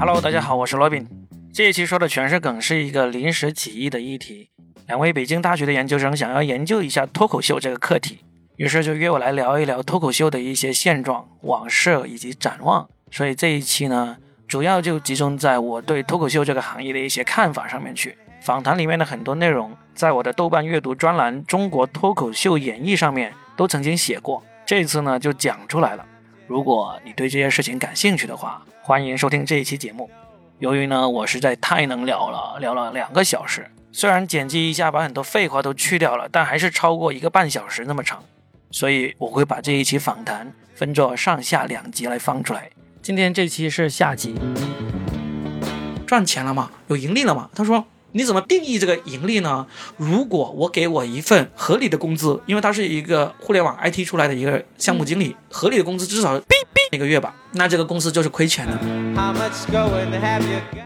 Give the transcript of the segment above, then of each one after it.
Hello，大家好，我是罗宾。这一期说的全是梗，是一个临时起意的议题。两位北京大学的研究生想要研究一下脱口秀这个课题，于是就约我来聊一聊脱口秀的一些现状、往事以及展望。所以这一期呢，主要就集中在我对脱口秀这个行业的一些看法上面去。访谈里面的很多内容，在我的豆瓣阅读专栏《中国脱口秀演绎》上面都曾经写过。这次呢，就讲出来了。如果你对这些事情感兴趣的话，欢迎收听这一期节目。由于呢，我实在太能聊了，聊了两个小时，虽然剪辑一下把很多废话都去掉了，但还是超过一个半小时那么长，所以我会把这一期访谈分作上下两集来放出来。今天这期是下集，赚钱了吗？有盈利了吗？他说。你怎么定义这个盈利呢？如果我给我一份合理的工资，因为他是一个互联网 IT 出来的一个项目经理，合理的工资至少一个月吧，那这个公司就是亏钱的。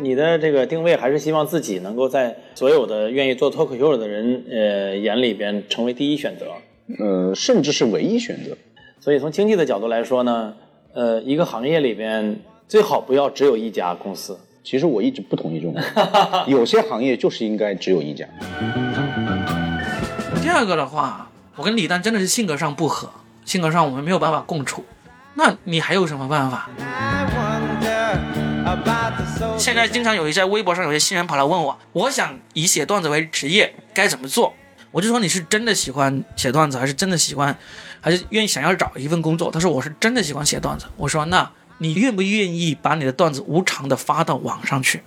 你的这个定位还是希望自己能够在所有的愿意做脱口秀的人呃眼里边成为第一选择，呃，甚至是唯一选择。所以从经济的角度来说呢，呃，一个行业里边最好不要只有一家公司。其实我一直不同意这种，有些行业就是应该只有一家。第二个的话，我跟李诞真的是性格上不合，性格上我们没有办法共处。那你还有什么办法？现在经常有一些微博上有些新人跑来问我，我想以写段子为职业，该怎么做？我就说你是真的喜欢写段子，还是真的喜欢，还是愿意想要找一份工作？他说我是真的喜欢写段子。我说那。你愿不愿意把你的段子无偿的发到网上去？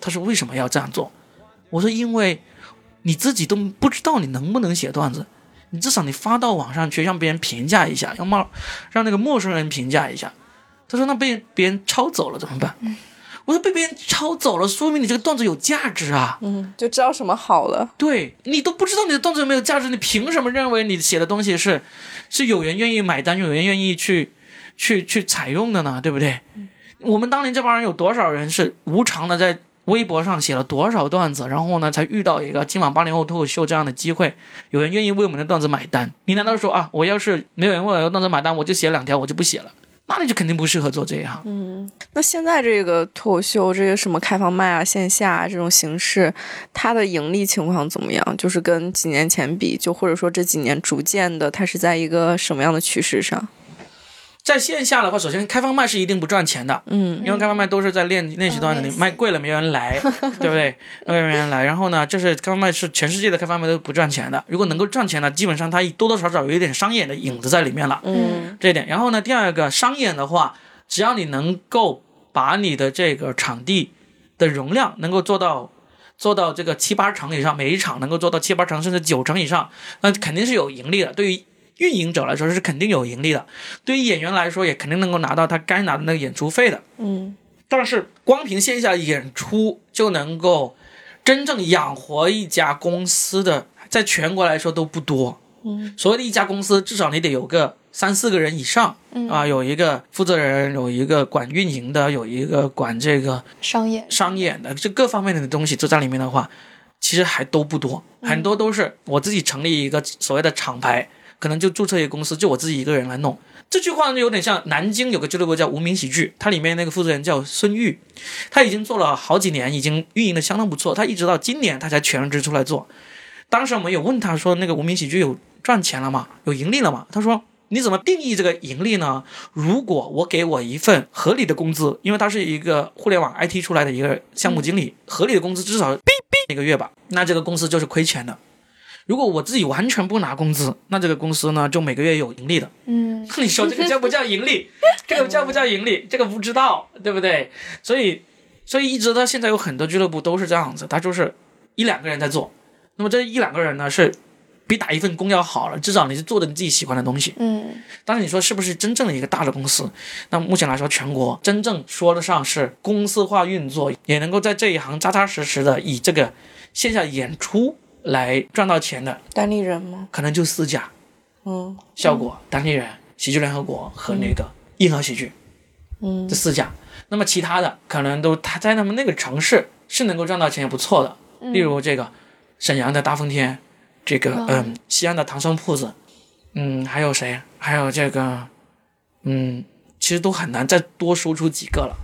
他说为什么要这样做？我说因为你自己都不知道你能不能写段子，你至少你发到网上去，让别人评价一下，让冒让那个陌生人评价一下。他说那被别人抄走了怎么办？我说被别人抄走了，说明你这个段子有价值啊。嗯，就知道什么好了。对你都不知道你的段子有没有价值，你凭什么认为你写的东西是是有人愿意买单，有人愿意去？去去采用的呢，对不对？我们当年这帮人有多少人是无偿的在微博上写了多少段子，然后呢才遇到一个今晚八零后脱口秀这样的机会，有人愿意为我们的段子买单？你难道说啊，我要是没有人为我的段子买单，我就写两条，我就不写了？那你就肯定不适合做这一行。嗯，那现在这个脱口秀，这个什么开放麦啊、线下啊这种形式，它的盈利情况怎么样？就是跟几年前比，就或者说这几年逐渐的，它是在一个什么样的趋势上？在线下的话，首先开放麦是一定不赚钱的，嗯，因为开放麦都是在练练习段子，你卖贵了没人来，对不对？没人来。然后呢，就是开放麦是全世界的开放麦都不赚钱的。如果能够赚钱呢，基本上它多多少少有一点商演的影子在里面了，嗯，这一点。然后呢，第二个商演的话，只要你能够把你的这个场地的容量能够做到做到这个七八成以上，每一场能够做到七八成甚至九成以上，那肯定是有盈利的。对于运营者来说是肯定有盈利的，对于演员来说也肯定能够拿到他该拿的那个演出费的。嗯，但是光凭线下演出就能够真正养活一家公司的，在全国来说都不多。嗯，所谓的一家公司，至少你得有个三四个人以上。嗯啊，有一个负责人，有一个管运营的，有一个管这个商演商演的，这各方面的东西都在里面的话，其实还都不多，很多都是我自己成立一个所谓的厂牌。可能就注册一个公司，就我自己一个人来弄。这句话呢，有点像南京有个俱乐部叫无名喜剧，它里面那个负责人叫孙玉，他已经做了好几年，已经运营的相当不错。他一直到今年他才全职出来做。当时我们有问他说，那个无名喜剧有赚钱了吗？有盈利了吗？他说，你怎么定义这个盈利呢？如果我给我一份合理的工资，因为他是一个互联网 IT 出来的一个项目经理，合理的工资至少一个月吧，那这个公司就是亏钱的。如果我自己完全不拿工资，那这个公司呢就每个月有盈利的。嗯，你说这个叫不叫盈利？这个叫不叫盈利？这个不知道，对不对？所以，所以一直到现在有很多俱乐部都是这样子，他就是一两个人在做。那么这一两个人呢，是比打一份工要好了，至少你是做的你自己喜欢的东西。嗯，但是你说是不是真正的一个大的公司？那目前来说，全国真正说得上是公司化运作，也能够在这一行扎扎实实的以这个线下演出。来赚到钱的单立人吗？可能就四家，嗯，效果、单立人、喜剧联合国和那个硬核喜剧，嗯，这四家。那么其他的可能都他在他们那个城市是能够赚到钱也不错的，例如这个沈阳的大风天，这个嗯西安的唐僧铺子，嗯还有谁？还有这个嗯，其实都很难再多说出几个了，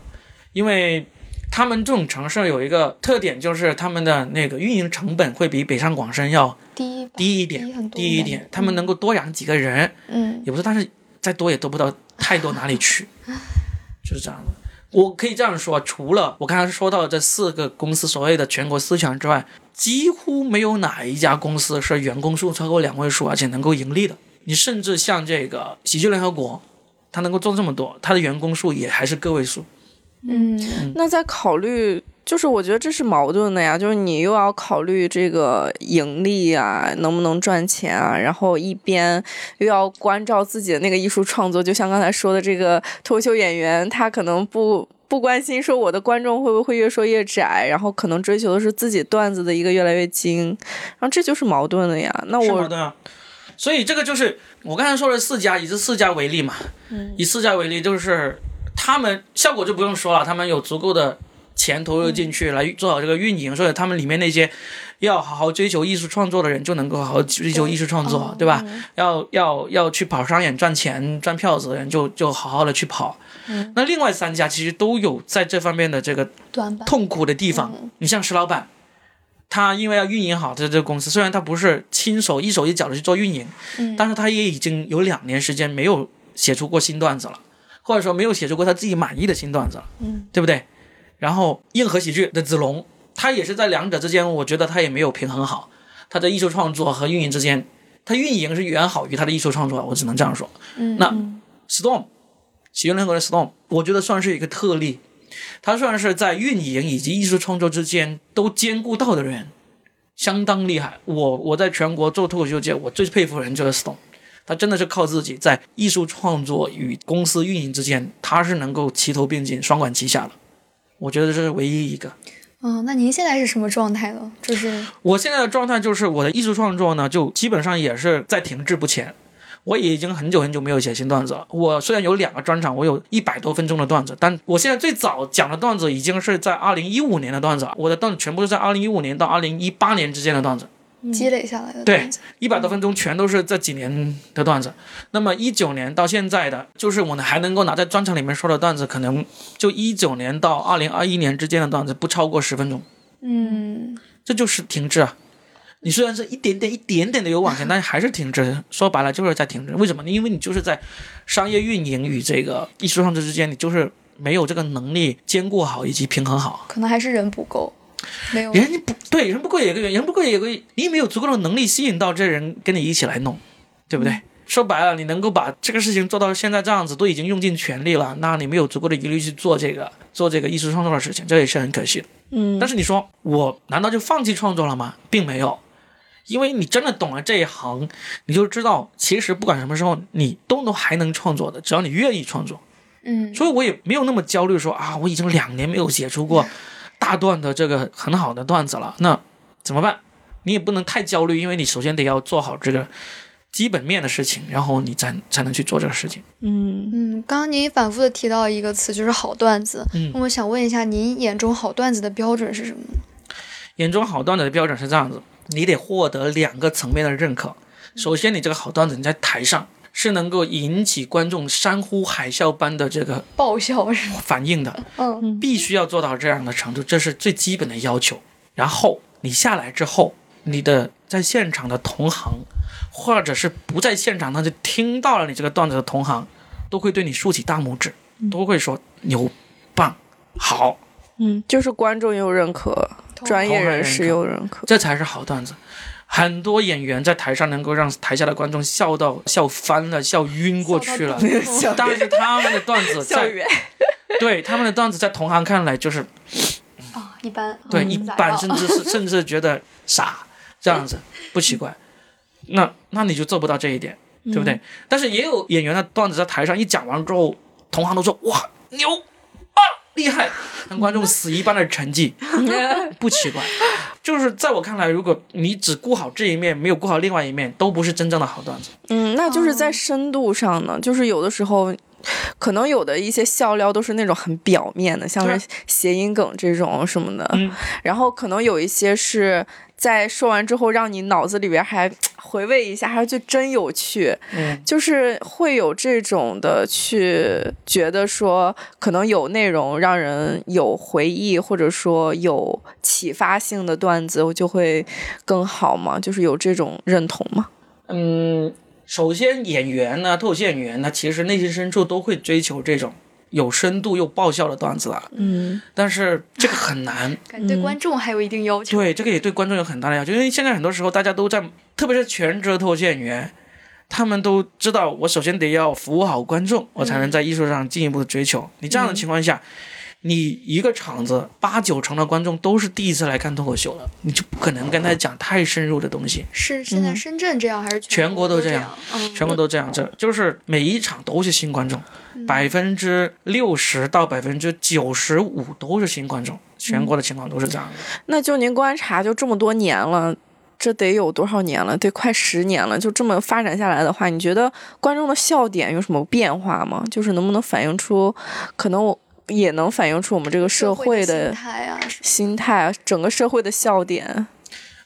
因为。他们这种城市有一个特点，就是他们的那个运营成本会比北上广深要低低一点，低一点，他们能够多养几个人，嗯也不是，但是再多也多不到太多哪里去，就是这样的。我可以这样说，除了我刚才说到的这四个公司所谓的全国四强之外，几乎没有哪一家公司是员工数超过两位数，而且能够盈利的。你甚至像这个喜剧联合国，它能够做这么多，它的员工数也还是个位数。嗯那在考虑，就是我觉得这是矛盾的呀，就是你又要考虑这个盈利啊，能不能赚钱啊，然后一边又要关照自己的那个艺术创作，就像刚才说的这个脱口秀演员，他可能不。不关心说我的观众会不会越说越窄，然后可能追求的是自己段子的一个越来越精，然后这就是矛盾的呀。那我矛盾啊。所以这个就是我刚才说的四家，以这四家为例嘛，嗯以四家为例，就是他们效果就不用说了，他们有足够的钱投入进去来做好这个运营，所以他们里面那些要好好追求艺术创作的人就能够好好追求艺术创作，对吧？要要要去跑商演赚钱赚票子的人就就好好的去跑。那另外三家其实都有在这方面的这个痛苦的地方。你像石老板，他因为要运营好这这个公司，虽然他不是亲手一手一脚的去做运营，嗯但是他也已经有两年时间没有写出过新段子了，或者说没有写出过他自己满意的新段子了，嗯，对不对？然后硬核喜剧的子龙，他也是在两者之间，我觉得他也没有平衡好，他的艺术创作和运营之间，他运营是远好于他的艺术创作，我只能这样说。嗯那 Storm，喜剧联合国的 Storm，我觉得算是一个特例。他算是在运营以及艺术创作之间都兼顾到的人，相当厉害。我我在全国做脱口秀界，我最佩服的人就是 Storm，他真的是靠自己在艺术创作与公司运营之间，他是能够齐头并进、双管齐下的。我觉得这是唯一一个。嗯，那您现在是什么状态呢？就是我现在的状态就是我的艺术创作呢，就基本上也是在停滞不前。我已经很久很久没有写新段子了。我虽然有两个专场，我有一百多分钟的段子，但我现在最早讲的段子已经是在二零一五年的段子了。我的段子全部是在二零一五年到二零一八年之间的段子，积累下来的对，一百多分钟全都是这几年的段子。那么一九年到现在的，就是我呢还能够拿在专场里面说的段子，可能就一九年到二零二一年之间的段子不超过十分钟。嗯这就是停滞啊。你虽然是一点点、一点点的有往前，但是还是停滞。说白了就是在停滞。为什么？因为你就是在商业运营与这个艺术创作之间，你就是没有这个能力兼顾好以及平衡好。可能还是人不够，没有人不对，人不贵也有个原因，人不贵也有个，你没有足够的能力吸引到这人跟你一起来弄，对不对？说白了，你能够把这个事情做到现在这样子，都已经用尽全力了，那你没有足够的余力去做这个做这个艺术创作的事情，这也是很可惜的。嗯，但是你说我难道就放弃创作了吗？并没有，因为你真的懂了这一行，你就知道其实不管什么时候你都能还能创作的，只要你愿意创作。嗯所以我也没有那么焦虑说啊，我已经两年没有写出过大段的这个很好的段子了，那怎么办？你也不能太焦虑，因为你首先得要做好这个基本面的事情，然后你才才能去做这个事情。嗯嗯，刚刚您反复的提到一个词，就是好段子。嗯那我想问一下，您眼中好段子的标准是什么呢？眼中好段子的标准是这样子，你得获得两个层面的认可。首先，你这个好段子你在台上是能够引起观众山呼海啸般的这个爆笑？反应的，嗯必须要做到这样的程度，这是最基本的要求。然后你下来之后，你的在现场的同行，或者是不在现场但是听到了你这个段子的同行，都会对你竖起大拇指，都会说牛、棒、好，嗯，就是观众又认可，专业人士又认可。这才是好段子。很多演员在台上能够让台下的观众笑到笑翻了、笑晕过去了，笑但是他们的段子在 对他们的段子在同行看来就是啊，一般对，嗯一般甚至是 甚至觉得傻，这样子不奇怪。那那你就做不到这一点，对不对？但是也有演员的段子在台上一讲完之后，同行都说哇牛啊厉害，让观众死一般的沉寂，不奇怪。就是在我看来，如果你只顾好这一面，没有顾好另外一面，都不是真正的好段子。嗯，那就是在深度上呢，就是有的时候可能有的一些笑料都是那种很表面的，像是谐音梗这种什么的，嗯。然后可能有一些是在说完之后让你脑子里边还回味一下，还就真有趣，嗯，就是会有这种的去觉得说，可能有内容让人有回忆，或者说有启发性的段子，我就会更好嘛，就是有这种认同嘛。嗯，首先演员呢，脱口秀演员呢，其实内心深处都会追求这种有深度又爆笑的段子了，嗯但是这个很难。感觉对观众还有一定要求。对，这个也对观众有很大的要求，因为现在很多时候大家都在，特别是全职的脱口秀演员，他们都知道，我首先得要服务好观众，我才能在艺术上进一步的追求。你这样的情况下，你一个场子八九成的观众都是第一次来看脱口秀的，你就不可能跟他讲太深入的东西。是现在深圳这样还是全国都都这样全国都这样，这就是每一场都是新观众，百分之六十到百分之九十五都是新观众，全国的情况都是这样的。那就您观察，就这么多年了。这得有多少年了？得快十年了。就这么发展下来的话，你觉得观众的笑点有什么变化吗？就是能不能反映出，可能我也能反映出我们这个社会的的心态啊，心态啊，整个社会的笑点。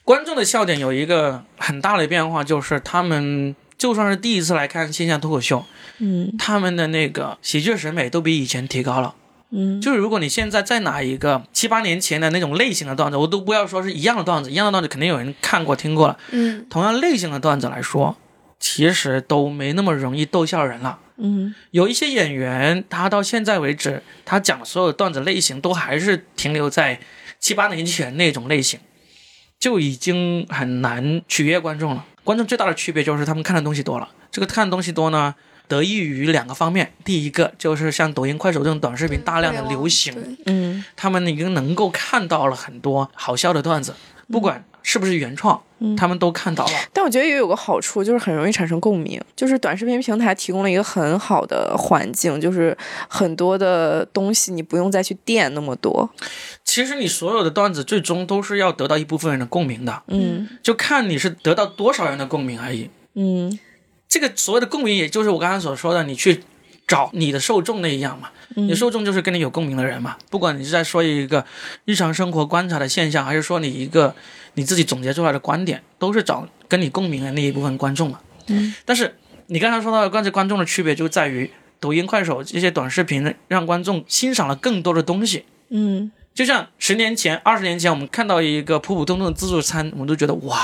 观众的笑点有一个很大的变化，就是他们就算是第一次来看线下脱口秀，嗯他们的那个喜剧审美都比以前提高了。嗯就是如果你现在再拿一个七八年前的那种类型的段子，我都不要说是一样的段子，一样的段子肯定有人看过听过了。嗯，同样类型的段子来说，其实都没那么容易逗笑人了。嗯有一些演员，他到现在为止，他讲的所有段子类型都还是停留在七八年前那种类型，就已经很难取悦观众了。观众最大的区别就是他们看的东西多了。这个看的东西多呢，得益于两个方面。第一个就是像抖音、快手这种短视频大量的流行，嗯他们已经能够看到了很多好笑的段子，不管是不是原创，嗯他们都看到了。但我觉得也有个好处，就是很容易产生共鸣。就是短视频平台提供了一个很好的环境，就是很多的东西你不用再去垫那么多。其实你所有的段子最终都是要得到一部分人的共鸣的，嗯就看你是得到多少人的共鸣而已。嗯这个所谓的共鸣，也就是我刚才所说的，你去找你的受众那一样嘛。你的受众就是跟你有共鸣的人嘛。不管你是在说一个日常生活观察的现象，还是说你一个你自己总结出来的观点，都是找跟你共鸣的那一部分观众嘛。嗯。但是你刚才说到的关于观众的区别，就在于抖音、快手这些短视频让观众欣赏了更多的东西。嗯就像十年前、二十年前，我们看到一个普普通通的自助餐，我们都觉得哇，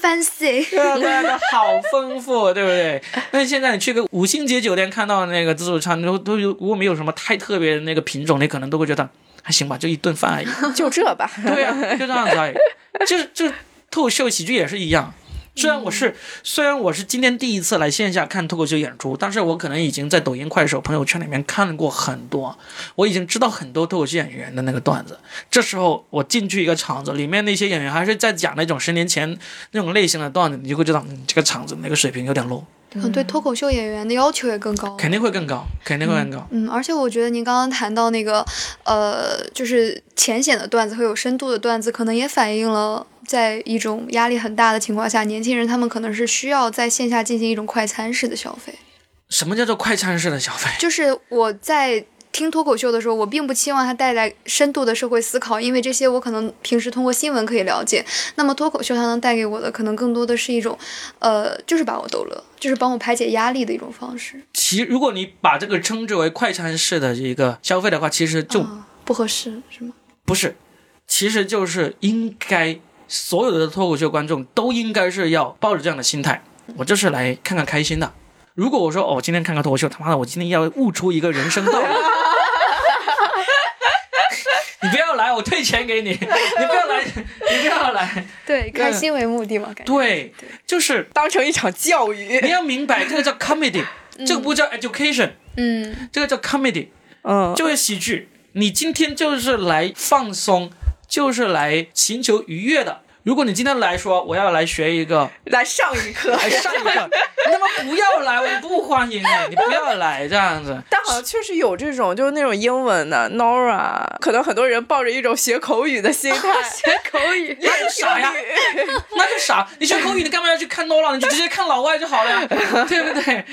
，fancy，对啊，对好丰富，对不对？但是现在你去个五星级酒店看到那个自助餐，都都有如果没有什么太特别的那个品种，你可能都会觉得还行吧，就一顿饭而已。就这吧。对啊，就这样子而已。就是就脱口秀喜剧也是一样。虽然我是虽然我是今天第一次来线下看脱口秀演出，但是我可能已经在抖音、快手、朋友圈里面看过很多，我已经知道很多脱口秀演员的那个段子。这时候我进去一个场子，里面那些演员还是在讲那种十年前那种类型的段子，你就会知道，嗯，这个场子那个水平有点 low，可能对脱口秀演员的要求也更高。肯定会更高，肯定会更高。嗯，而且我觉得您刚刚谈到那个，呃，就是浅显的段子和有深度的段子，可能也反映了在一种压力很大的情况下，年轻人他们可能是需要在线下进行一种快餐式的消费。什么叫做快餐式的消费？就是 我在听脱口秀的时候，我并不期望它带来深度的社会思考，因为这些我可能平时通过新闻可以了解。那么脱口秀它能带给我的，可能更多的是一种，呃，就是把我逗乐，就是帮我排解压力的一种方式。其如果你把这个称之为快餐式的一个消费的话，其实就啊不合适，是吗？不是，其实就是应该所有的脱口秀观众都应该是要抱着这样的心态，我就是来看看开心的。如果我说哦，今天看个脱口秀，他妈的，我今天要悟出一个人生道理，你不要来，我退钱给你，你不要来，你不要来，对，开心为目的嘛，感觉。对，就是当成一场教育。你要明白，这个叫 comedy，这个不叫 education，嗯，这个叫 comedy。嗯，就是喜剧。你今天就是来放松，就是来寻求愉悦的。如果你今天来说我要来学一个，来上一课，来上一课，你他妈不要来，我不欢迎你，你不要来这样子。但好像确实有这种，就是那种英文的 Nora，可能很多人抱着一种学口语的心态，学口 语，那就傻呀，那就傻。你学口语，你干嘛要去看 Nora？你就直接看老外就好了呀，对不对？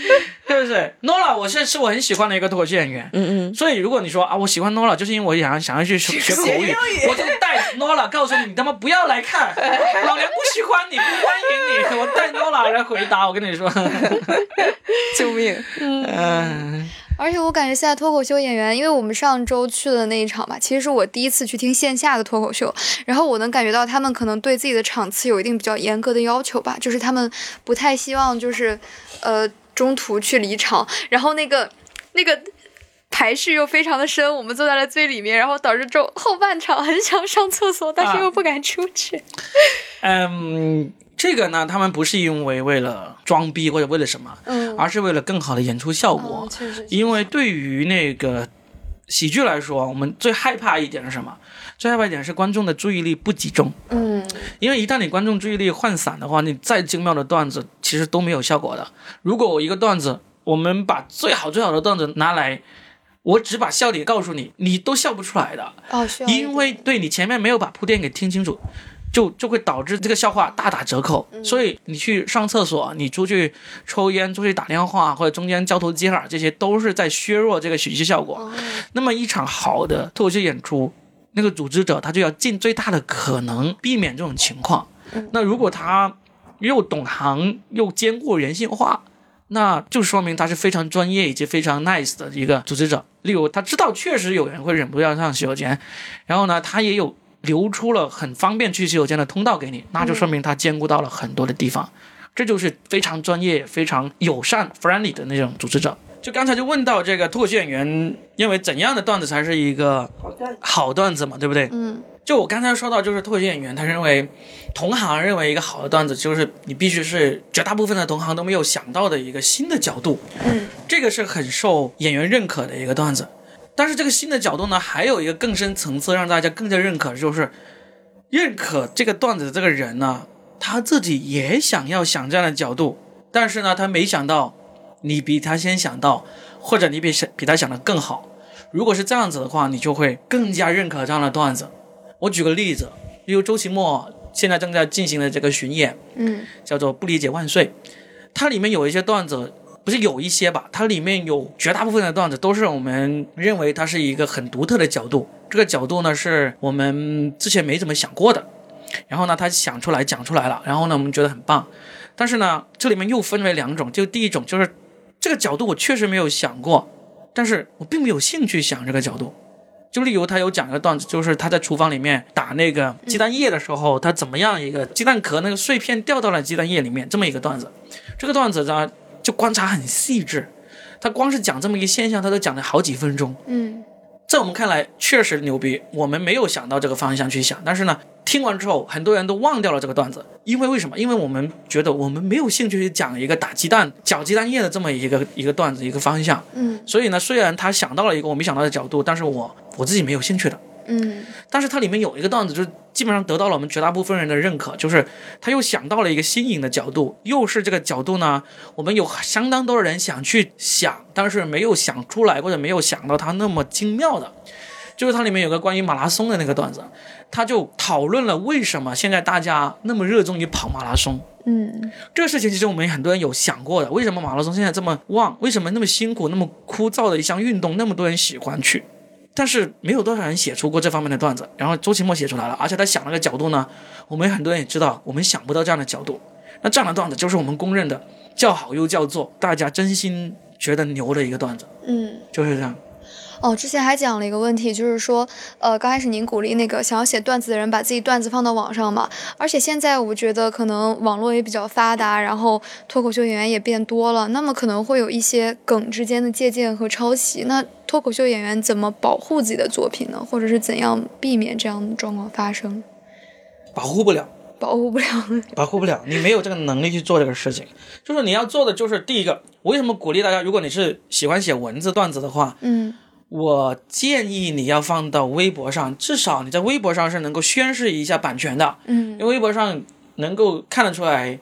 对不对？Nora，我是是我很喜欢的一个脱口秀演员。嗯嗯，所以如果你说啊，我喜欢 Nora，就是因为我想想要去学学口语，我就带 Nora 告诉你，你他妈不要来看，老娘不喜欢你，不欢迎你，我带 Nola 来回答。我跟你说，救命！嗯，而且我感觉现在脱口秀演员，因为我们上周去的那一场吧，其实是我第一次去听线下的脱口秀，然后我能感觉到他们可能对自己的场次有一定比较严格的要求吧，就是他们不太希望就是，呃，中途去离场，然后那个那个。排序又非常的深，我们坐在了最里面，然后导致中后半场很想上厕所，但是又不敢出去。嗯，这个呢，他们不是因为为了装逼或者为了什么，嗯，而是为了更好的演出效果。嗯确实，因为对于那个喜剧来说，我们最害怕一点是什么？最害怕一点是观众的注意力不集中。嗯因为一旦你观众注意力涣散的话，你再精妙的段子其实都没有效果的。如果我一个段子，我们把最好最好的段子拿来，我只把笑点告诉你，你都笑不出来的，哦，因为对你前面没有把铺垫给听清楚。就就会导致这个笑话大打折扣，所以你去上厕所，你出去抽烟，出去打电话，或者中间交头接耳，这些都是在削弱这个喜剧效果。哦那么一场好的脱口秀演出，那个组织者他就要尽最大的可能避免这种情况。那如果他又懂行又兼顾人性化，那就说明他是非常专业以及非常 nice 的一个组织者。例如，他知道确实有人会忍不住要上洗手间，然后呢，他也有留出了很方便去洗手间的通道给你，那就说明他兼顾到了很多的地方。这就是非常专业、非常友善、friendly 的那种组织者。就刚才就问到这个脱口秀演员认为怎样的段子才是一个好段子嘛，对不对？嗯就我刚才说到，就是脱口秀演员他认为，同行认为一个好的段子就是你必须是绝大部分的同行都没有想到的一个新的角度，嗯这个是很受演员认可的一个段子。但是这个新的角度呢，还有一个更深层次让大家更加认可，就是认可这个段子的这个人呢，他自己也想要想这样的角度，但是呢，他没想到你比他先想到，或者你比比他想的更好。如果是这样子的话，你就会更加认可这样的段子。我举个例子，例如周奇墨现在正在进行的这个巡演，嗯。叫做《不理解万岁》，它里面有一些段子，不是有一些吧，它里面有绝大部分的段子都是我们认为它是一个很独特的角度，这个角度呢是我们之前没怎么想过的，然后呢他想出来讲出来了，然后呢我们觉得很棒，但是呢这里面又分为两种，就第一种就是这个角度我确实没有想过，但是我并没有兴趣想这个角度。就例如他有讲一个段子，就是他在厨房里面打那个鸡蛋液的时候，他怎么样一个鸡蛋壳那个碎片掉到了鸡蛋液里面，这么一个段子。这个段子呢，就观察很细致，他光是讲这么一个现象，他都讲了好几分钟。嗯在我们看来确实牛逼，我们没有想到这个方向去想，但是呢，听完之后很多人都忘掉了这个段子，因为为什么？因为我们觉得我们没有兴趣去讲一个打鸡蛋、搅鸡蛋液的这么一个一个段子一个方向，嗯所以呢，虽然他想到了一个我没想到的角度，但是我我自己没有兴趣的。嗯但是它里面有一个段子，就是基本上得到了我们绝大部分人的认可，就是他又想到了一个新颖的角度，又是这个角度呢，我们有相当多的人想去想，但是没有想出来或者没有想到它那么精妙的。就是它里面有个关于马拉松的那个段子，他就讨论了为什么现在大家那么热衷于跑马拉松。嗯这个事情其实我们很多人有想过的，为什么马拉松现在这么旺？为什么那么辛苦、那么枯燥的一项运动，那么多人喜欢去？但是没有多少人写出过这方面的段子。然后周奇墨写出来了，而且他想了个角度呢，我们很多人也知道，我们想不到这样的角度。那这样的段子就是我们公认的叫好又叫座，大家真心觉得牛的一个段子，嗯。就是这样。哦，之前还讲了一个问题，就是说，呃，刚开始您鼓励那个想要写段子的人把自己段子放到网上嘛，而且现在我觉得可能网络也比较发达，然后脱口秀演员也变多了，那么可能会有一些梗之间的借鉴和抄袭。那脱口秀演员怎么保护自己的作品呢？或者是怎样避免这样的状况发生？保护不了，保护不了。保护不了，你没有这个能力去做这个事情。就是你要做的就是第一个，我为什么鼓励大家，如果你是喜欢写文字段子的话，嗯我建议你要放到微博上，至少你在微博上是能够宣示一下版权的，嗯因为微博上能够看得出来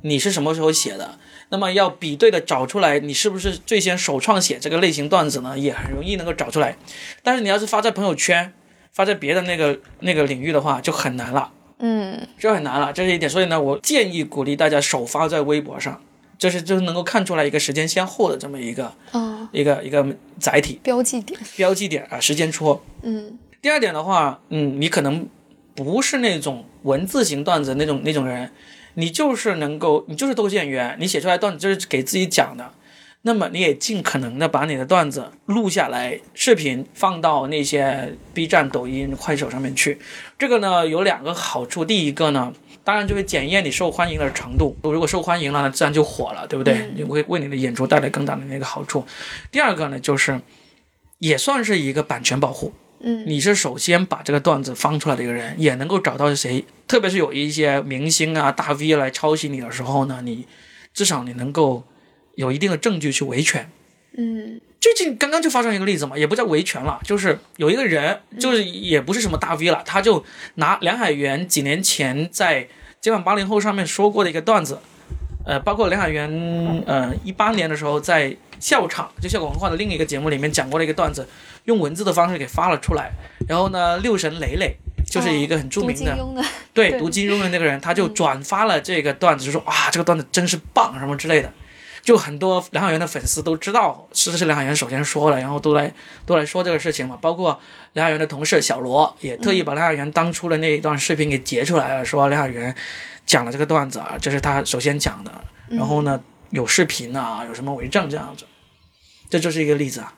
你是什么时候写的。那么要比对的找出来你是不是最先首创写这个类型段子呢，也很容易能够找出来。但是你要是发在朋友圈，发在别的那个那个领域的话，就很难了。嗯就很难了，这是一点。所以呢，我建议鼓励大家首发在微博上，这是就是能够看出来一个时间先后的这么一个啊，一个一个载体标记点，标记点啊，时间戳。嗯第二点的话，嗯，你可能不是那种文字型段子那种那种人，你就是能够，你就是脱口秀演员，你写出来段子就是给自己讲的。那么你也尽可能的把你的段子录下来，视频放到那些 B 站、抖音、快手上面去。这个呢有两个好处，第一个呢，当然就会检验你受欢迎的程度。如果受欢迎了，那自然就火了，对不对？你会为你的演出带来更大的那个好处。第二个呢，就是也算是一个版权保护。嗯你是首先把这个段子放出来的一个人，也能够找到是谁。特别是有一些明星啊、大 V 来抄袭你的时候呢，你至少你能够有一定的证据去维权。嗯最近刚刚就发生一个例子嘛，也不叫维权了，就是有一个人，就是也不是什么大 V 了，他就拿梁海源几年前在《今晚八零后》上面说过的一个段子，呃，包括梁海源，呃，一八年的时候在笑场，就笑果文化的另一个节目里面讲过的一个段子，用文字的方式给发了出来。然后呢，六神磊磊就是一个很著名的，对 读金庸的那个人，他就转发了这个段子，就说啊，这个段子真是棒什么之类的。就很多梁海源的粉丝都知道是是梁海源首先说了，然后都来都来说这个事情嘛。包括梁海源的同事小罗也特意把梁海源当初的那一段视频给截出来了，说梁海源讲了这个段子啊，这是他首先讲的，然后呢有视频啊，有什么为证这样子，这就是一个例子啊。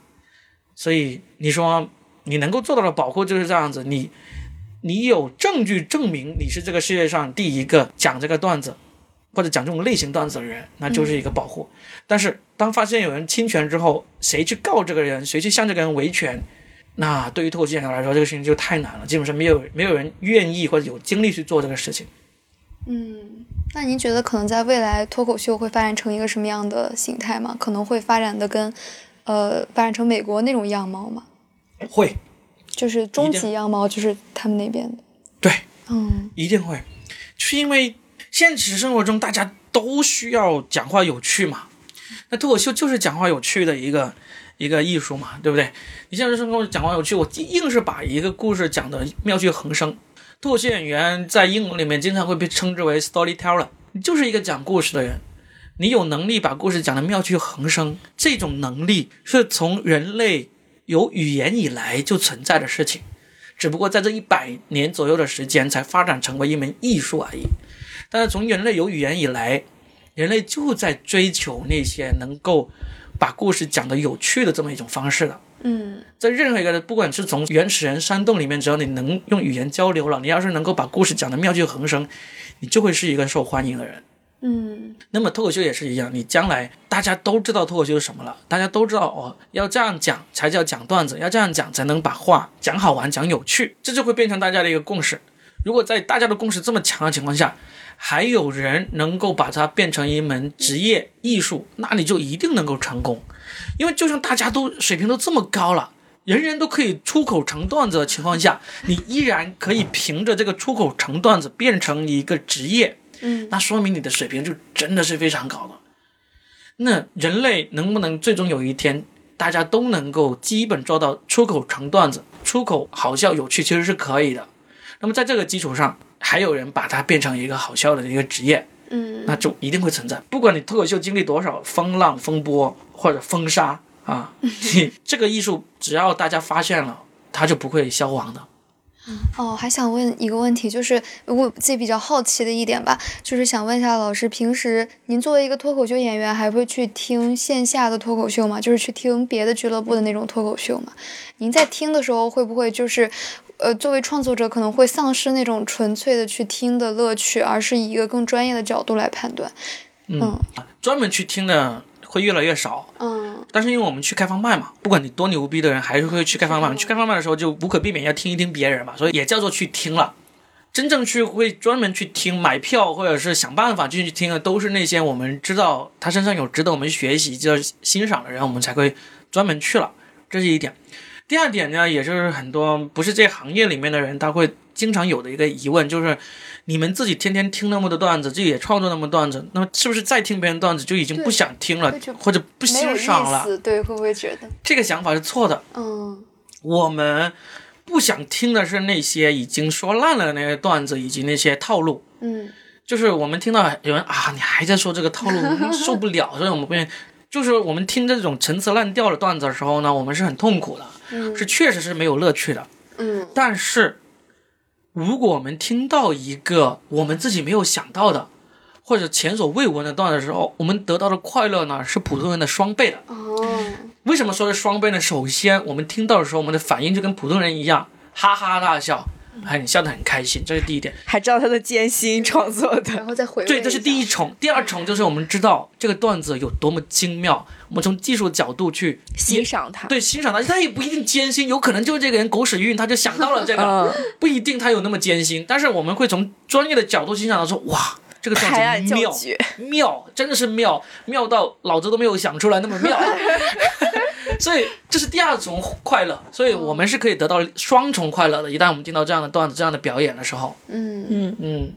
所以你说你能够做到的保护就是这样子，你你有证据证明你是这个世界上第一个讲这个段子或者讲这种类型段子的人，那就是一个保护。但是当发现有人侵权之后，谁去告这个人，谁去向这个人维权，那对于脱口秀演员来说，这个事情就太难了，基本上没有没有人愿意或者有精力去做这个事情。嗯。那您觉得可能在未来脱口秀会发展成一个什么样的形态吗？可能会发展的跟，呃，发展成美国那种样貌吗？会，就是终极样貌，就是他们那边的。对，嗯一定会，就是因为现实生活中大家都需要讲话有趣嘛。那脱口秀就是讲话有趣的一个一个艺术嘛，对不对？你现实生活中讲话有趣，我硬是把一个故事讲的妙趣横生。脱口秀演员在英文里面经常会被称之为 storyteller，你就是一个讲故事的人。你有能力把故事讲得妙趣横生，这种能力是从人类有语言以来就存在的事情。只不过在这一百年左右的时间才发展成为一门艺术而已。但是从人类有语言以来，人类就在追求那些能够把故事讲得有趣的这么一种方式了。嗯在任何一个，不管是从原始人山洞里面，只要你能用语言交流了，你要是能够把故事讲得妙趣横生，你就会是一个受欢迎的人。嗯那么脱口秀也是一样，你将来大家都知道脱口秀是什么了，大家都知道哦，要这样讲才叫讲段子，要这样讲才能把话讲好玩、讲有趣，这就会变成大家的一个共识。如果在大家的共识这么强的情况下，还有人能够把它变成一门职业艺术，那你就一定能够成功。因为就像大家都水平都这么高了，人人都可以出口成段子的情况下，你依然可以凭着这个出口成段子变成一个职业，嗯那说明你的水平就真的是非常高的。那人类能不能最终有一天，大家都能够基本做到出口成段子、出口好笑有趣，其实是可以的。那么在这个基础上，还有人把它变成一个好笑的一个职业，嗯那就一定会存在。不管你脱口秀经历多少风浪、风波或者风沙啊，你这个艺术只要大家发现了，它就不会消亡的。哦，还想问一个问题，就是我自己比较好奇的一点吧，就是想问一下老师，平时您作为一个脱口秀演员，还会去听线下的脱口秀吗？就是去听别的俱乐部的那种脱口秀吗？您在听的时候，会不会就是，呃，作为创作者可能会丧失那种纯粹的去听的乐趣，而是以一个更专业的角度来判断？嗯，专门去听的会越来越少。嗯但是因为我们去开放麦嘛，不管你多牛逼的人，还是会去开放麦。你去开放麦的时候，就无可避免要听一听别人嘛，所以也叫做去听了。真正去会专门去听、买票或者是想办法进去听的，都是那些我们知道他身上有值得我们学习、就欣赏的人，我们才会专门去了。这是一点。第二点呢，也就是很多不是这行业里面的人，他会经常有的一个疑问，就是你们自己天天听那么多段子，自己也创作那么多段子，那么是不是再听别人段子就已经不想听了或者不欣赏了？对，会不会觉得？这个想法是错的。嗯我们不想听的是那些已经说烂了的那些段子，以及那些套路。嗯就是我们听到有人啊，你还在说这个套路，受不了，所以我们不愿意。就是我们听这种陈词滥调的段子的时候呢，我们是很痛苦的，嗯是确实是没有乐趣的。嗯但是，如果我们听到一个我们自己没有想到的，或者前所未闻的段子的时候，我们得到的快乐呢是普通人的双倍的。哦，为什么说是双倍呢？首先，我们听到的时候，我们的反应就跟普通人一样，哈哈大笑，哎，你笑得很开心，这是第一点。还知道他的艰辛创作的，然后再回味对，这是第一重。第二重就是我们知道这个段子有多么精妙，我们从技术角度去欣赏他。对欣赏它，他也不一定艰辛，有可能就是这个人狗屎运，他就想到了这个，嗯，不一定他有那么艰辛。但是我们会从专业的角度欣赏到说，哇，这个段子妙。妙，真的是妙，妙到老子都没有想出来那么妙。所以这是第二重快乐，所以我们是可以得到双重快乐的。一旦我们听到这样的段子、这样的表演的时候，嗯嗯，嗯，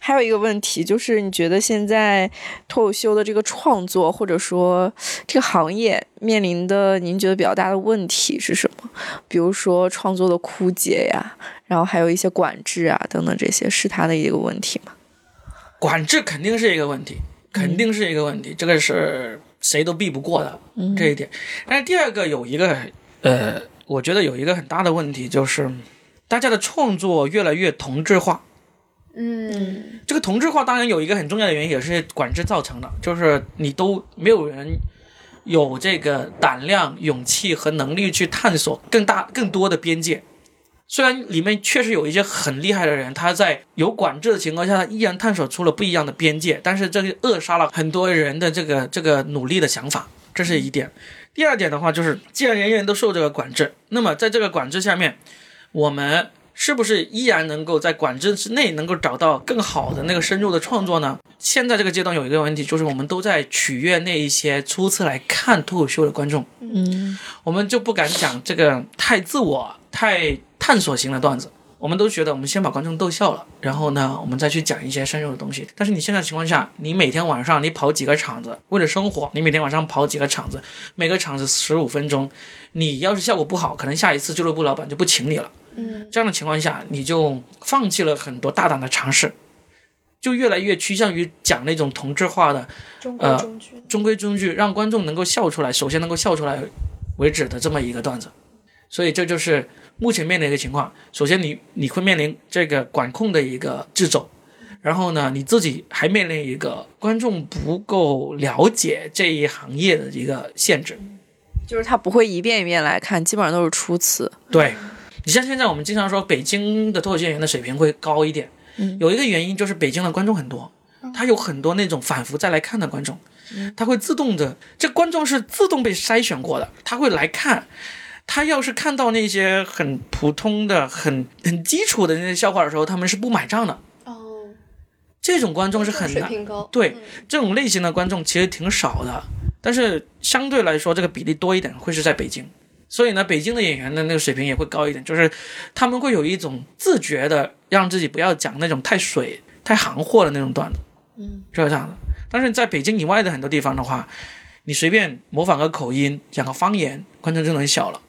还有一个问题就是，你觉得现在脱口秀的这个创作，或者说这个行业面临的您觉得比较大的问题是什么？比如说创作的枯竭呀，然后还有一些管制啊等等，这些是它的一个问题吗？管制肯定是一个问题，肯定是一个问题，这个是谁都避不过的、这一点。但是第二个有一个呃，我觉得有一个很大的问题就是，大家的创作越来越同质化。嗯这个同质化当然有一个很重要的原因，也是管制造成的，就是你都没有人有这个胆量、勇气和能力去探索更大、更多的边界。虽然里面确实有一些很厉害的人，他在有管制的情况下，他依然探索出了不一样的边界，但是这个扼杀了很多人的这个这个努力的想法，这是一点。第二点的话，就是既然人人都受这个管制，那么在这个管制下面，我们是不是依然能够在管制之内能够找到更好的那个深入的创作呢？现在这个阶段有一个问题，就是我们都在取悦那一些初次来看脱口秀的观众，嗯我们就不敢讲这个太自我、太探索型的段子。我们都觉得我们先把观众逗笑了，然后呢，我们再去讲一些深入的东西。但是你现在情况下，你每天晚上你跑几个场子，为了生活，你每天晚上跑几个场子，每个场子十五分钟，你要是效果不好，可能下一次俱乐部老板就不请你了。嗯这样的情况下，你就放弃了很多大胆的尝试，就越来越趋向于讲那种同质化的中规呃中矩。中规中矩，让观众能够笑出来，首先能够笑出来为止的这么一个段子。所以这就是目前面临的一个情况。首先你，你会面临这个管控的一个掣肘，然后呢，你自己还面临一个观众不够了解这一行业的一个限制。就是他不会一遍一遍来看，基本上都是初次。对，你像现在我们经常说北京的脱口秀演员的水平会高一点，嗯有一个原因就是北京的观众很多，他有很多那种反复再来看的观众，他会自动的，这观众是自动被筛选过的，他会来看。他要是看到那些很普通的、很很基础的那些笑话的时候，他们是不买账的。哦，这种观众是很水难，平高。对嗯这种类型的观众其实挺少的，但是相对来说，这个比例多一点会是在北京。所以呢，北京的演员的那个水平也会高一点，就是他们会有一种自觉的让自己不要讲那种太水、太行货的那种段子，嗯，就是这样的。但是在北京以外的很多地方的话，你随便模仿个口音，讲个方言，观众就能笑了。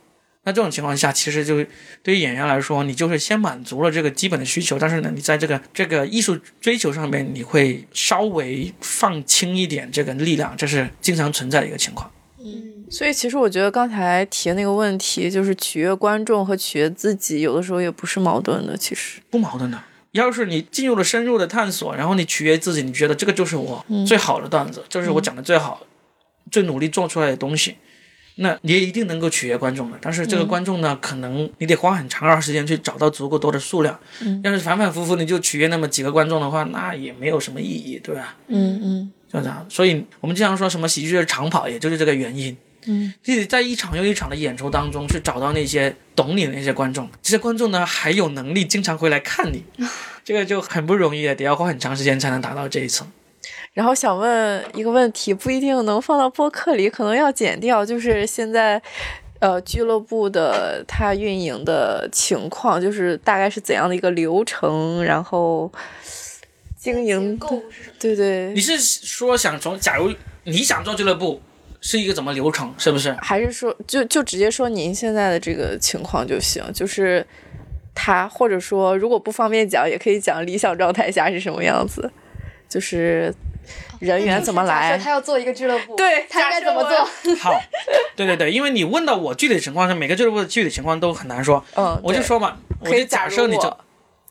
那这种情况下，其实就对于演员来说，你就是先满足了这个基本的需求，但是呢，你在这个这个艺术追求上面，你会稍微放轻一点这个力量，这是经常存在的一个情况。嗯所以其实我觉得刚才提的那个问题，就是取悦观众和取悦自己，有的时候也不是矛盾的。其实，不矛盾的。要是你进入了深入的探索，然后你取悦自己，你觉得这个就是我最好的段子，就是我讲的最好、最努力做出来的东西，那你也一定能够取悦观众的。但是这个观众呢，可能你得花很长一段时间去找到足够多的数量。嗯要是反反复复你就取悦那么几个观众的话，那也没有什么意义，对吧？嗯嗯就这样。所以我们经常说什么喜剧是长跑，也就是这个原因。嗯，自己在一场又一场的演出当中去找到那些懂你的那些观众，这些观众呢还有能力经常会来看你，这个就很不容易的，得要花很长时间才能达到这一层。然后想问一个问题，不一定能放到播客里，可能要剪掉。就是现在，呃俱乐部的它运营的情况，就是大概是怎样的一个流程，然后经营？对对你，是说想从，假如你想做俱乐部，是一个怎么流程，是不是？还是说就就直接说您现在的这个情况就行，就是他或者说如果不方便讲，也可以讲理想状态下是什么样子，就是人员怎么来，他要做一个俱乐部，对他应该怎么做？好，对对对，因为你问到我具体情况下，每个俱乐部的具体情况都很难说。嗯，我就说嘛，我可以就假设你假如这，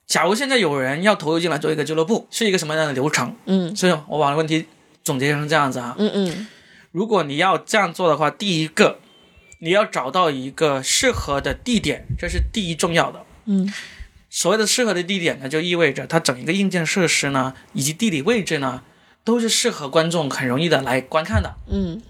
假如现在有人要投入进来做一个俱乐部，是一个什么样的流程？嗯所以我把问题总结成这样子啊。嗯嗯如果你要这样做的话，第一个，你要找到一个适合的地点，这是第一重要的。嗯所谓的适合的地点呢，就意味着它整一个硬件设施呢，以及地理位置呢，都是适合观众很容易的来观看的。嗯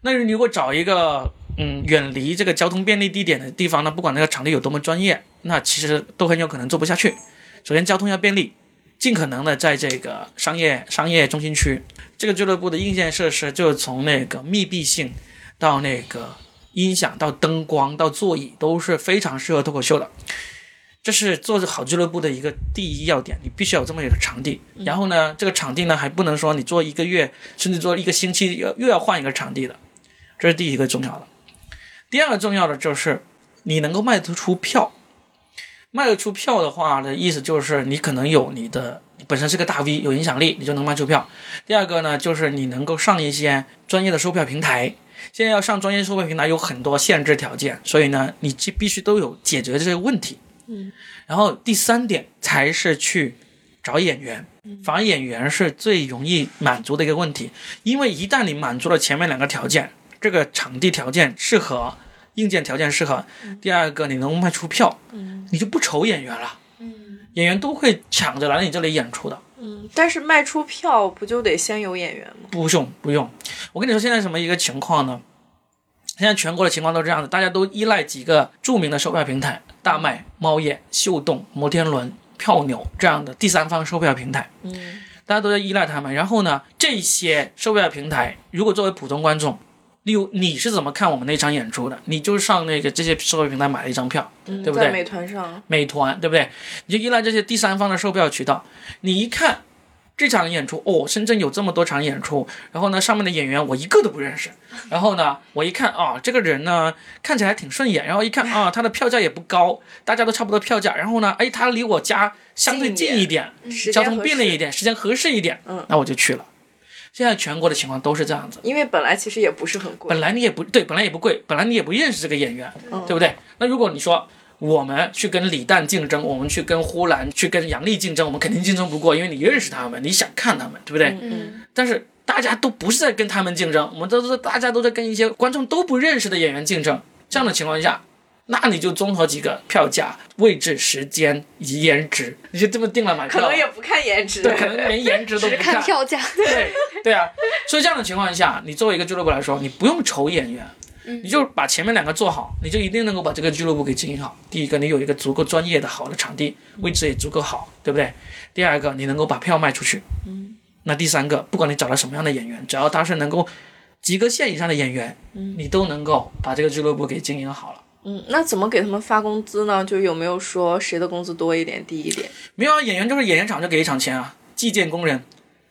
那你如果找一个嗯远离这个交通便利地点的地方呢，不管那个场地有多么专业，那其实都很有可能做不下去。首先交通要便利，尽可能的在这个商业商业中心区，这个俱乐部的硬件设施就从那个密闭性到那个音响到灯光到座椅都是非常适合脱口秀的。这是做好俱乐部的一个第一要点，你必须要有这么一个场地。然后呢，这个场地呢还不能说你做一个月，甚至做一个星期又又要换一个场地的，这是第一个重要的。第二个重要的就是你能够卖得出票，卖得出票的话的意思就是你可能有你的你本身是个大 V，有影响力，你就能卖出票。第二个呢，就是你能够上一些专业的售票平台。现在要上专业售票平台有很多限制条件，所以呢，你这必须都有解决这些问题。嗯，然后第三点才是去找演员，反而演员是最容易满足的一个问题，因为一旦你满足了前面两个条件，这个场地条件适合，硬件条件适合，第二个你能卖出票，你就不愁演员了。嗯演员都会抢着来你这里演出的。嗯，但是卖出票不就得先有演员吗？不用不用，我跟你说现在什么一个情况呢？现在全国的情况都这样的，大家都依赖几个著名的售票平台，大麦、猫眼、秀动、摩天轮、票牛这样的第三方售票平台，嗯大家都在依赖他们。然后呢，这些售票平台如果作为普通观众，例如你是怎么看我们那场演出的？你就上那个这些售票平台买了一张票，嗯，对不对在美团上，美团，对不对？你就依赖这些第三方的售票渠道，你一看这场演出，哦，深圳有这么多场演出，然后呢，上面的演员我一个都不认识，然后呢，我一看啊，这个人呢看起来挺顺眼，然后一看啊，他的票价也不高，大家都差不多票价，然后呢，哎，他离我家相对近一点，时交通便利一点，时间合适一点，嗯那我就去了。现在全国的情况都是这样子。因为本来其实也不是很贵本。来你也不对，本来也不贵，本来你也不认识这个演员，对不对？那如果你说我们去跟李诞竞争，我们去跟呼兰、去跟杨笠竞争，我们肯定竞争不过，因为你认识他们，你想看他们，对不对？嗯但是大家都不是在跟他们竞争，我们都是大家都在跟一些观众都不认识的演员竞争。这样的情况下，那你就综合几个票价、位置、时间以及颜值，你就这么定了买票。可能也不看颜值，对，可能连颜值都只不看票价。对对啊，所以这样的情况下，你作为一个俱乐部来说，你不用愁演员，你就把前面两个做好，你就一定能够把这个俱乐部给经营好。第一个，你有一个足够专业的好的场地，位置也足够好，对不对？第二个，你能够把票卖出去。嗯。那第三个，不管你找到什么样的演员，只要他是能够及格线以上的演员，嗯你都能够把这个俱乐部给经营好了。嗯，那怎么给他们发工资呢？就有没有说谁的工资多一点、低一点？没有啊，演员就是演员场就给一场钱啊，计件工人。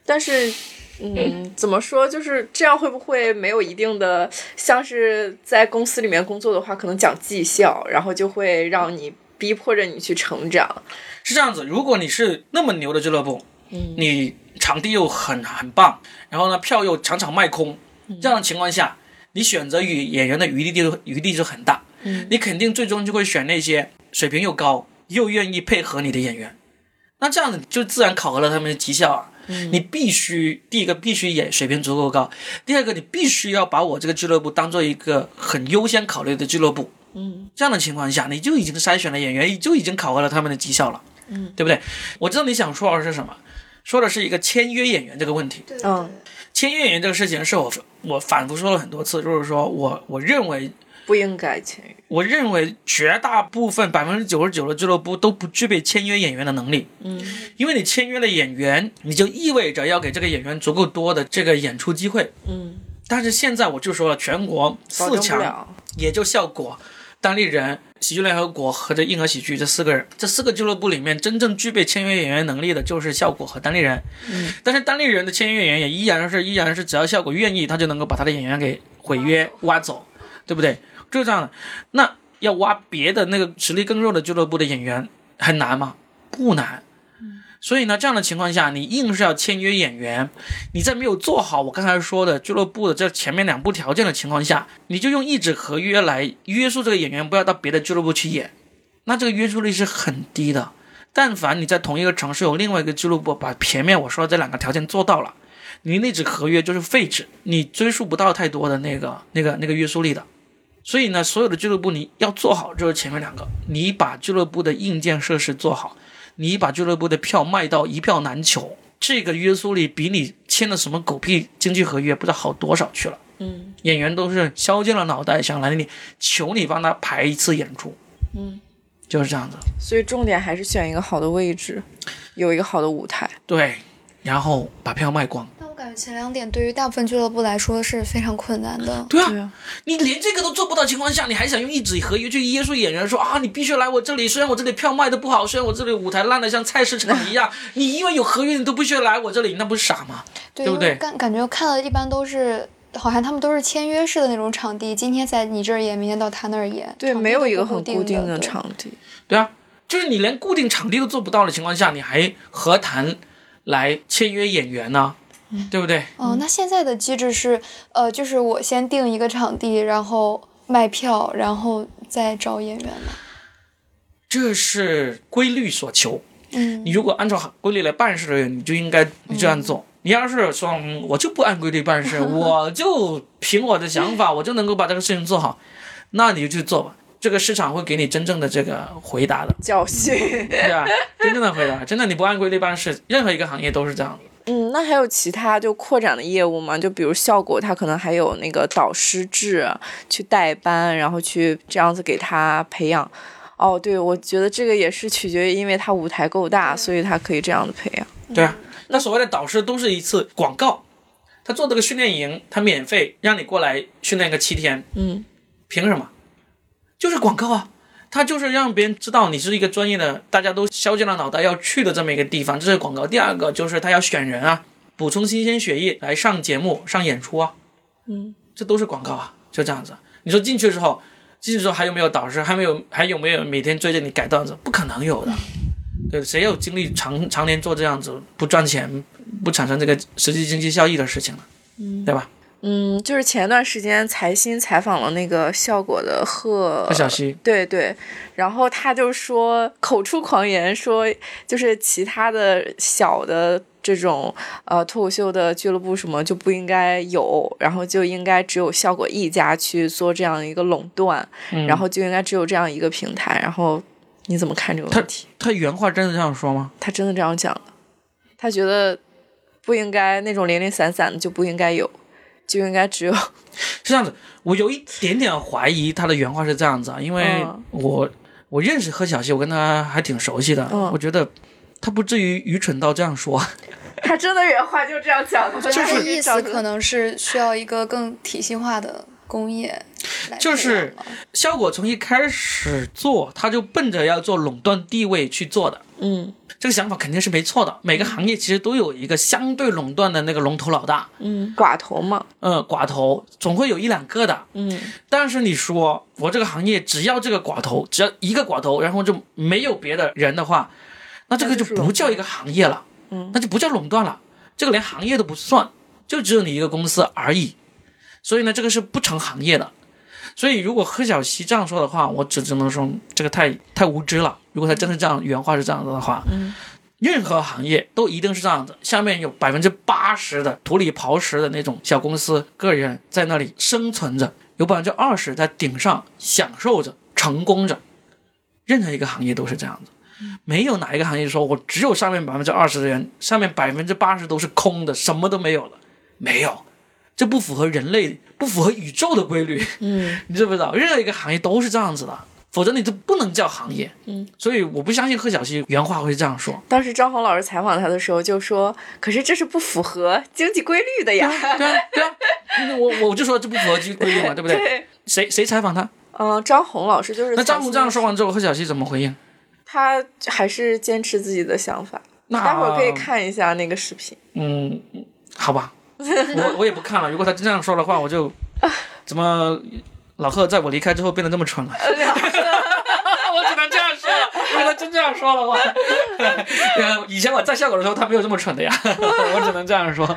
但是，嗯，怎么说？就是这样会不会没有一定的，像是在公司里面工作的话，可能讲绩效，然后就会让你逼迫着你去成长。是这样子，如果你是那么牛的俱乐部，嗯你场地又很很棒，然后呢票又场场卖空，这样的情况下，你选择与演员的余地就余地就很大，嗯你肯定最终就会选那些水平又高又愿意配合你的演员，那这样子就自然考核了他们的绩效啊。你必须第一个必须演水平足够高，第二个你必须要把我这个俱乐部当做一个很优先考虑的俱乐部。嗯这样的情况下，你就已经筛选了演员，就已经考核了他们的绩效了，嗯，对不对？我知道你想说的是什么，说的是一个签约演员这个问题。嗯，签约演员这个事情是我我反复说了很多次，就是说我我认为不应该签约。我认为绝大部分百分之九十九的俱乐部都不具备签约演员的能力，嗯因为你签约了演员，你就意味着要给这个演员足够多的这个演出机会。嗯，但是现在我就说了，全国四强。也就效果、单立人、喜剧联合国和这硬核喜剧这四个人，这四个俱乐部里面真正具备签约演员能力的就是效果和单立人。嗯，但是单立人的签约演员也依然是依然是只要效果愿意，他就能够把他的演员给毁约挖走，对不对？就这样的。那要挖别的那个实力更弱的俱乐部的演员很难吗？不难。所以呢，这样的情况下，你硬是要签约演员，你在没有做好我刚才说的俱乐部的这前面两步条件的情况下，你就用一纸合约来约束这个演员不要到别的俱乐部去演，那这个约束力是很低的。但凡你在同一个城市有另外一个俱乐部把前面我说的这两个条件做到了，你那纸合约就是废纸，你追溯不到太多的那个那个那个约束力的。所以呢，所有的俱乐部你要做好就是前面两个，你把俱乐部的硬件设施做好。你把俱乐部的票卖到一票难求，这个约束力比你签的什么狗屁经济合约不知道好多少去了。嗯，演员都是削尖了脑袋想来你求你帮他排一次演出。嗯，就是这样子。所以重点还是选一个好的位置，有一个好的舞台。对，然后把票卖光。前两点对于大部分俱乐部来说是非常困难的。对啊，对啊，你连这个都做不到情况下，你还想用一纸合约去约束演员说啊，你必须来我这里。虽然我这里票卖的不好，虽然我这里舞台烂的像菜市场一样，你因为有合约，你都不需要来我这里，那不是傻吗？对对不对感感觉看了一般都是，好像他们都是签约式的那种场地，今天在你这儿演，明天到他那儿演。对，没有一个很固定的场地。对啊，就是你连固定场地都做不到的情况下，你还何谈来签约演员呢？对不对？哦，那现在的机制是，呃，就是我先定一个场地，然后卖票，然后再找演员嘛。这是规律所求。嗯你如果按照规律来办事，你就应该你这样做。你要是说嗯我就不按规律办事，我就凭我的想法，我就能够把这个事情做好，那你就去做吧。这个市场会给你真正的这个回答的，教训。对吧？真正的回答，真的你不按规律办事，任何一个行业都是这样的。嗯，那还有其他就扩展的业务吗？就比如效果，它可能还有那个导师制，去带班，然后去这样子给他培养。哦，对，我觉得这个也是取决于，因为他舞台够大，所以他可以这样的培养。对啊，那所谓的导师都是一次广告，他做这个训练营，他免费让你过来训练个七天，嗯，凭什么？就是广告啊，他就是让别人知道你是一个专业的，大家都削尖了脑袋要去的这么一个地方，这是广告。第二个就是他要选人啊，补充新鲜血液来上节目、上演出啊，嗯，这都是广告啊，就这样子。你说进去之后，进去之后还有没有导师？还没有？还有没有每天追着你改段子？不可能有的。对，谁有精力长常年做这样子不赚钱、不产生这个实际经济效益的事情呢？嗯，对吧？嗯，就是前段时间财新采访了那个效果的贺贺小西，对对，然后他就说口出狂言，说就是其他的小的这种呃脱口秀的俱乐部什么就不应该有，然后就应该只有效果一家去做这样一个垄断，嗯然后就应该只有这样一个平台。然后你怎么看这个问题？他原话真的这样说吗？他真的这样讲的，他觉得不应该那种零零散散的就不应该有，就应该只有 是这样子，我有一点点怀疑他的原话是这样子啊，因为嗯我、我认识何小西，我跟他还挺熟悉的，嗯我觉得他不至于愚蠢到这样说。他真的原话就这样讲的，我觉得他就是的意思可能是需要一个更体系化的工业就是效果从一开始做，他就奔着要做垄断地位去做的，嗯这个想法肯定是没错的。每个行业其实都有一个相对垄断的那个龙头老大，嗯，寡头嘛，嗯，寡头总会有一两个的。嗯但是你说我这个行业只要这个寡头，只要一个寡头，然后就没有别的人的话，那这个就不叫一个行业了，嗯那就不叫垄断了，这个连行业都不算，就只有你一个公司而已。所以呢，这个是不成行业的。所以如果贺小西这样说的话，我只只能说这个太太无知了。如果他真的这样，原话是这样子的话，嗯任何行业都一定是这样子，下面有百分之八十的土里刨食的那种小公司个人在那里生存着，有百分之二十在顶上享受着、成功着。任何一个行业都是这样子，没有哪一个行业说我只有上面百分之二十的人，上面百分之八十都是空的，什么都没有了，没有，这不符合人类、不符合宇宙的规律。嗯 你知不知道？任何一个行业都是这样子的，否则你就不能叫行业。嗯，所以我不相信贺小西原话会这样说。当时张红老师采访他的时候就说：“可是这是不符合经济规律的呀。对啊，对啊，那我我就说这不符合经济规律嘛，对不对？对，谁谁采访他？嗯，张红老师就是那张红这样说完，完之后，贺小西怎么回应？他还是坚持自己的想法。那待会儿可以看一下那个视频。嗯，嗯好吧，我我也不看了。如果他这样说的话，我就怎么老贺在我离开之后变得这么蠢了？我只能这样说了。如果他真这样说的话，呃 以前我在效果的时候，他没有这么蠢的呀。我只能这样说。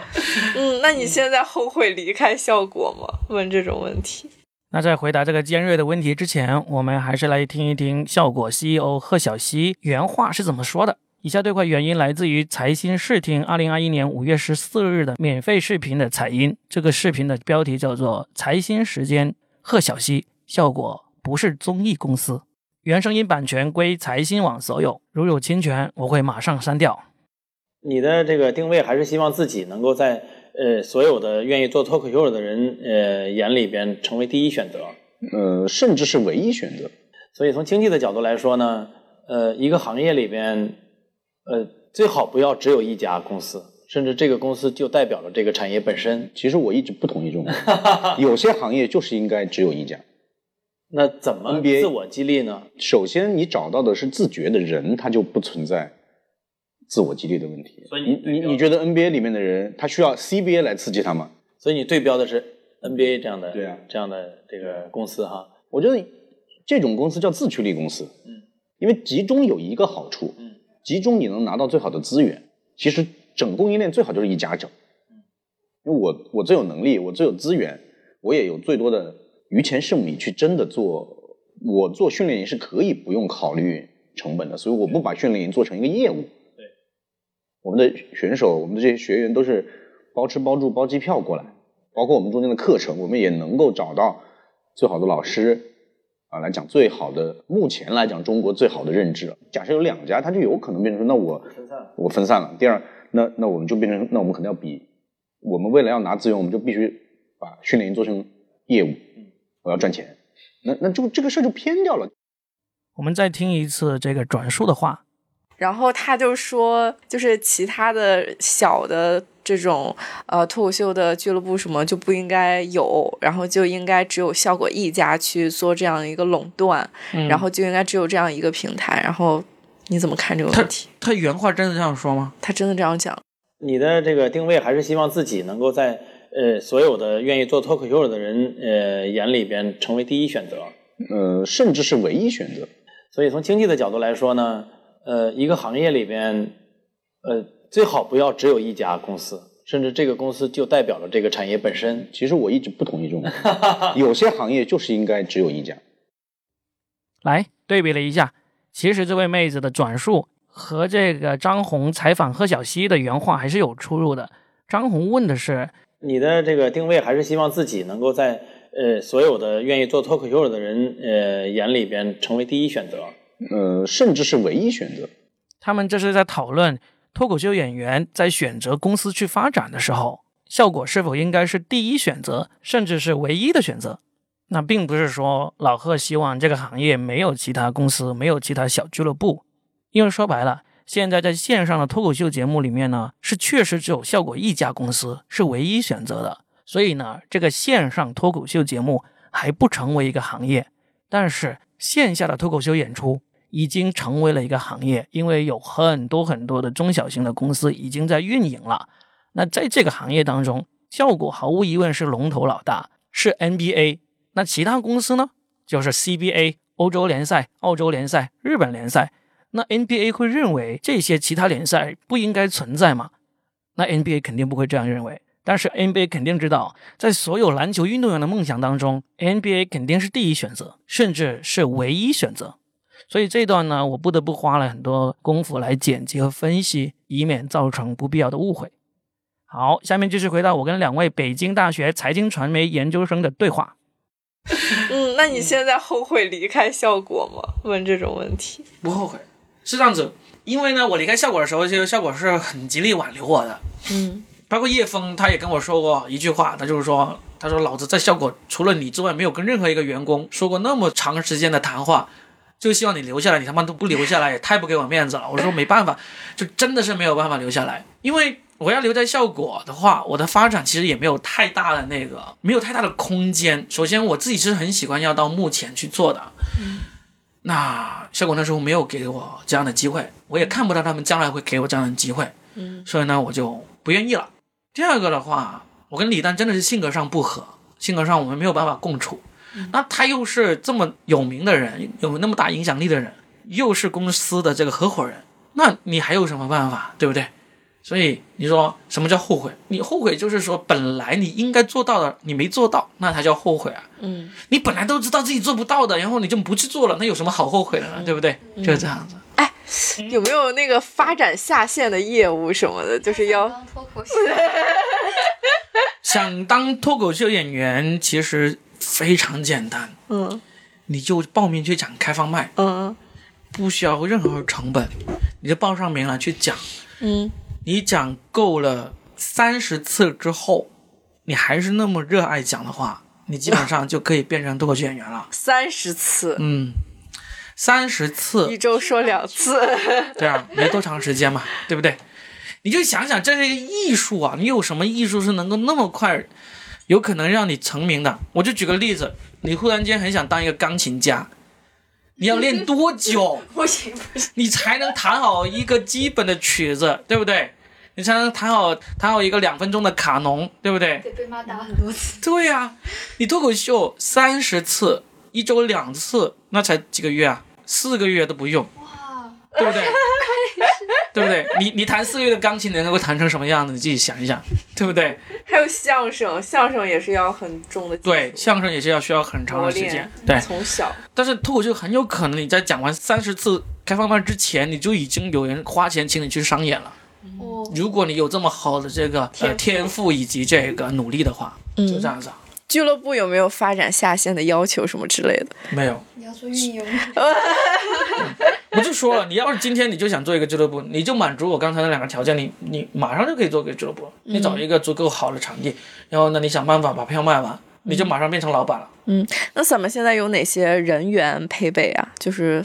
嗯，那你现在后悔离开效果吗？问这种问题。那在回答这个尖锐的问题之前，我们还是来听一听效果 CEO 贺小西原话是怎么说的。以下对话原因来自于财新视听二零二一年五月十四日的免费视频的采音。这个视频的标题叫做《财新时间》，贺小西，效果不是综艺公司。原声音版权归财新网所有，如有侵权，我会马上删掉。你的这个定位还是希望自己能够在呃所有的愿意做脱口秀的人呃眼里边成为第一选择。呃，甚至是唯一选择。所以从经济的角度来说呢，呃，一个行业里边，呃，最好不要只有一家公司，甚至这个公司就代表了这个产业本身。其实我一直不同意这种，有些行业就是应该只有一家。那怎么 NBA 自我激励呢？首先，你找到的是自觉的人，他就不存在自我激励的问题。所以你你你你觉得 NBA 里面的人，他需要 CBA 来刺激他吗？所以你对标的是 NBA 这样的对啊这样的这个公司哈。我觉得这种公司叫自驱力公司，嗯，因为集中有一个好处，嗯，集中你能拿到最好的资源。其实整供应链最好就是一家整，因为我我最有能力，我最有资源，我也有最多的余钱剩米去真的做。我做训练营是可以不用考虑成本的，所以我不把训练营做成一个业务。对，我们的选手，我们的这些学员都是包吃包住包机票过来，包括我们中间的课程，我们也能够找到最好的老师啊来讲最好的，目前来讲中国最好的认知。假设有两家，它就有可能变成说，那我分散了我分散了。第二，那那我们就变成，那我们可能要比，我们为了要拿资源，我们就必须把训练营做成业务，我要赚钱。那那就这个事儿就偏掉了。我们再听一次这个转述的话。然后他就说，就是其他的小的这种呃脱口秀的俱乐部什么就不应该有，然后就应该只有效果一家去做这样一个垄断，嗯然后就应该只有这样一个平台。然后你怎么看这个问题？他原话真的这样说吗？他真的这样讲？你的这个定位还是希望自己能够在呃所有的愿意做脱口秀的人呃眼里边成为第一选择。呃，甚至是唯一选择。所以从经济的角度来说呢，呃，一个行业里边，呃，最好不要只有一家公司，甚至这个公司就代表了这个产业本身。其实我一直不同意这种，有些行业就是应该只有一家。来对比了一下，其实这位妹子的转述和这个张红采访贺小西的原话还是有出入的。张红问的是，你的这个定位还是希望自己能够在呃所有的愿意做脱口秀的人呃眼里边成为第一选择。呃，甚至是唯一选择。他们这是在讨论脱口秀演员在选择公司去发展的时候，效果是否应该是第一选择，甚至是唯一的选择。那并不是说老贺希望这个行业没有其他公司，没有其他小俱乐部，因为说白了，现在在线上的脱口秀节目里面呢，是确实只有效果一家公司是唯一选择的。所以呢，这个线上脱口秀节目还不成为一个行业，但是线下的脱口秀演出已经成为了一个行业，因为有很多很多的中小型的公司已经在运营了。那在这个行业当中，效果毫无疑问是龙头老大，是 NBA。那其他公司呢，就是 CBA、欧洲联赛、澳洲联赛、日本联赛。那 NBA 会认为这些其他联赛不应该存在吗？那 NBA 肯定不会这样认为。但是 NBA 肯定知道，在所有篮球运动员的梦想当中，NBA 肯定是第一选择，甚至是唯一选择。所以这段呢，我不得不花了很多功夫来剪辑和分析，以免造成不必要的误会。好，下面继续回到我跟两位北京大学财经传媒研究生的对话。嗯，那你现在后悔离开效果吗？问这种问题。不后悔，是这样子，因为呢，我离开效果的时候，其实效果是很极力挽留我的，嗯包括叶峰他也跟我说过一句话，他就是说，他说老子在效果除了你之外，没有跟任何一个员工说过那么长时间的谈话，就希望你留下来，你他妈都不留下来，也太不给我面子了。我说没办法，就真的是没有办法留下来，因为我要留在效果的话，我的发展其实也没有太大的那个，没有太大的空间。首先我自己是很喜欢要到目前去做的，那效果那时候没有给我这样的机会，我也看不到他们将来会给我这样的机会，嗯所以呢，我就不愿意了。第二个的话，我跟李诞真的是性格上不合，性格上我们没有办法共处。那他又是这么有名的人，有那么大影响力的人，又是公司的这个合伙人，那你还有什么办法，对不对？所以你说什么叫后悔？你后悔就是说本来你应该做到的，你没做到，那才叫后悔啊。嗯，你本来都知道自己做不到的，然后你就不去做了，那有什么好后悔的呢？对不对？就是这样子。哎有没有那个发展下线的业务什么的？就是要当脱口秀，想当脱口秀演员，其实非常简单，嗯你就报名去讲开放麦，嗯不需要任何成本，你就报上名来去讲。嗯你讲够了三十次之后，你还是那么热爱讲的话，你基本上就可以变成脱口秀演员了。三十次，嗯，三十次一，周说两次。对啊，没多长时间嘛，对不对？你就想想，这是一个艺术啊！你有什么艺术是能够那么快，有可能让你成名的？我就举个例子，你忽然间很想当一个钢琴家，你要练多久？不行不行，你才能弹好一个基本的曲子，对不对？你才能弹好弹好一个两分钟的卡农，对不对？得被骂打很多次。对呀、你脱口秀三十次，一周两次，那才几个月啊？四个月都不用，哇，对不对？对不对？你你弹四个月的钢琴，能够弹成什么样子？你自己想一想，对不对？还有相声，相声也是要很重的对，相声也是要需要很长的时间，，对。从小。但是脱口秀很有可能你在讲完三十次开放麦之前，你就已经有人花钱请你去商演了。哦，如果你有这么好的这个呃天赋以及这个努力的话，就这样子啊。俱乐部有没有发展下线的要求什么之类的？没有，你要做运营吗？我就说了，你要是今天你就想做一个俱乐部，你就满足我刚才那两个条件，你你马上就可以做个俱乐部。你找一个足够好的场地，然后呢，你想办法把票卖完，你就马上变成老板了。嗯那咱们现在有哪些人员配备啊？就是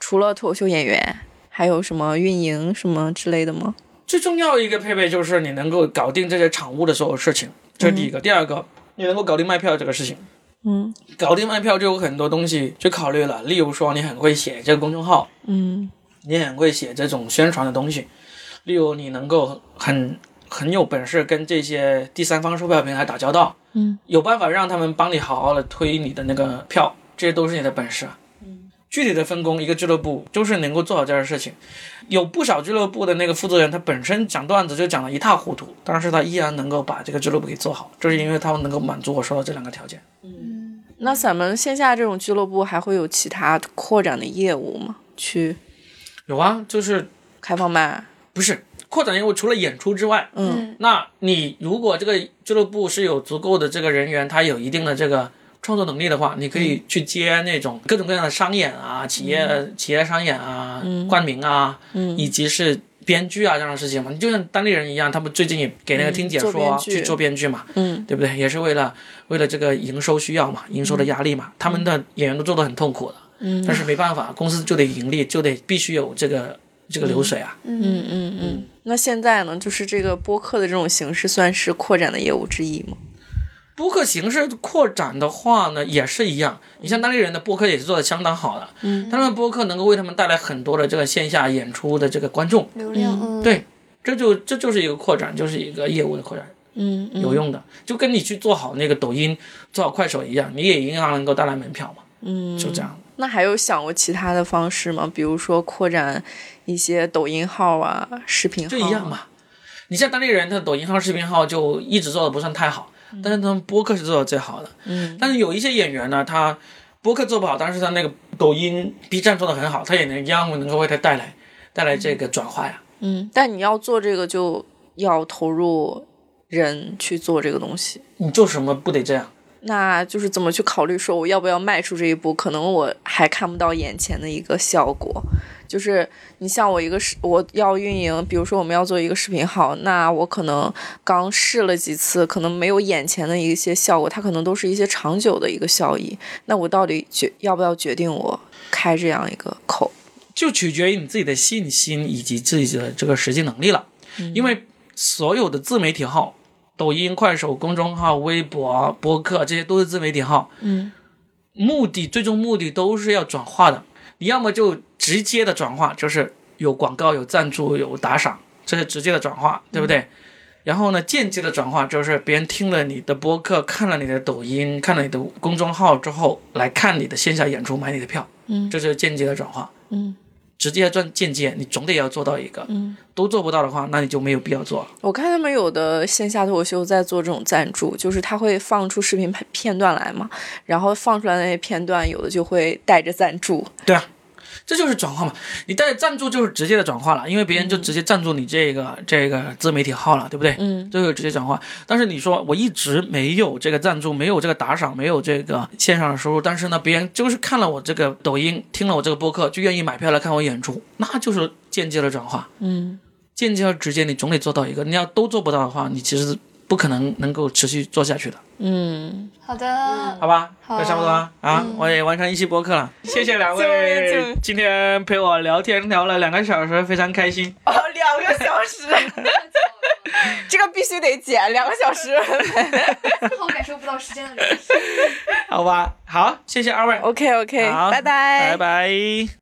除了脱口秀演员，还有什么运营什么之类的吗？最重要的一个配备就是你能够搞定这些场务的所有事情，这是第一个。第二个，你能够搞定卖票这个事情。嗯。搞定卖票就有很多东西去考虑了，例如说你很会写这个公众号，嗯。你很会写这种宣传的东西，例如你能够很很有本事跟这些第三方售票平台打交道，嗯，有办法让他们帮你好好的推你的那个票，这些都是你的本事。嗯，具体的分工，一个俱乐部就是能够做好这件事情。有不少俱乐部的那个负责人，他本身讲段子就讲得一塌糊涂，但是他依然能够把这个俱乐部给做好，就是因为他们能够满足我说的这两个条件。那咱们线下这种俱乐部还会有其他扩展的业务吗？去有啊，就是开放麦？不是扩展业务，除了演出之外，嗯。那你如果这个俱乐部是有足够的这个人员，他有一定的这个创作能力的话，你可以去接那种各种各样的商演啊、企业、企业商演啊、冠名啊，嗯。以及是编剧啊这样的事情嘛。你就像当地人一样，他们最近也给那个听解说、去做编剧嘛，嗯对不对？也是为了为了这个营收需要嘛，营收的压力嘛，他们的演员都做得很痛苦的，嗯但是没办法，公司就得盈利，就得必须有这个这个流水啊。嗯嗯嗯。那现在呢？就是这个播客的这种形式算是扩展的业务之一吗？播客形式扩展的话呢，也是一样。你像当地人的播客也是做的相当好的，嗯他们播客能够为他们带来很多的这个线下演出的这个观众，流量，嗯，对，这就这就是一个扩展，就是一个业务的扩展，嗯嗯有用的，就跟你去做好那个抖音、做好快手一样，你也一样能够带来门票嘛，嗯。就这样。那还有想过其他的方式吗？比如说扩展一些抖音号啊、视频号、就一样。嘛。你像当地人，他的抖音号、视频号就一直做的不算太好，但是他们播客是做的最好的。嗯但是有一些演员呢，他播客做不好，但是他那个抖音、B 站做的很好，他也能一样能够为他带来带来这个转化呀。嗯，但你要做这个，就要投入人去做这个东西。你做什么不得这样？那就是怎么去考虑说我要不要迈出这一步？可能我还看不到眼前的一个效果。就是你像我一个视，我要运营，比如说我们要做一个视频号，那我可能刚试了几次，可能没有眼前的一些效果，它可能都是一些长久的一个效益。那我到底决要不要决定我开这样一个口？就取决于你自己的信心以及自己的这个实际能力了。因为所有的自媒体号，抖音、快手、公众号、微博、博客，这些都是自媒体号。嗯目的最终目的都是要转化的。你要么就直接的转化，就是有广告、有赞助、有打赏，这是直接的转化，对不对？然后呢，间接的转化就是别人听了你的播客，看了你的抖音，看了你的公众号之后，来看你的线下演出，买你的票，嗯这是间接的转化。嗯直接赚间接，你总得要做到一个，嗯。都做不到的话，那你就没有必要做。我看他们有的线下脱口秀在做这种赞助，就是他会放出视频片片段来嘛，然后放出来那些片段，有的就会带着赞助。对啊，这就是转化嘛。你带赞助就是直接的转化了，因为别人就直接赞助你这个、这个自媒体号了，对不对？嗯这个直接转化。但是你说我一直没有这个赞助，没有这个打赏，没有这个线上的收入，但是呢，别人就是看了我这个抖音，听了我这个播客，就愿意买票来看我演出，那就是间接的转化。嗯间接和直接，你总得做到一个。你要都做不到的话，你其实不可能能够持续做下去的。嗯，好的，好吧，好就差不多了啊，我也完成一期播客了，谢谢两位今天陪我聊天聊了两个小时，非常开心。哦，两个小时，这个必须得剪两个小时。丝毫感受不到时间的流逝。好吧，好，谢谢二位，OK OK，拜拜拜拜。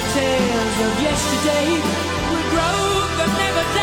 Tales of yesterday will grow but never.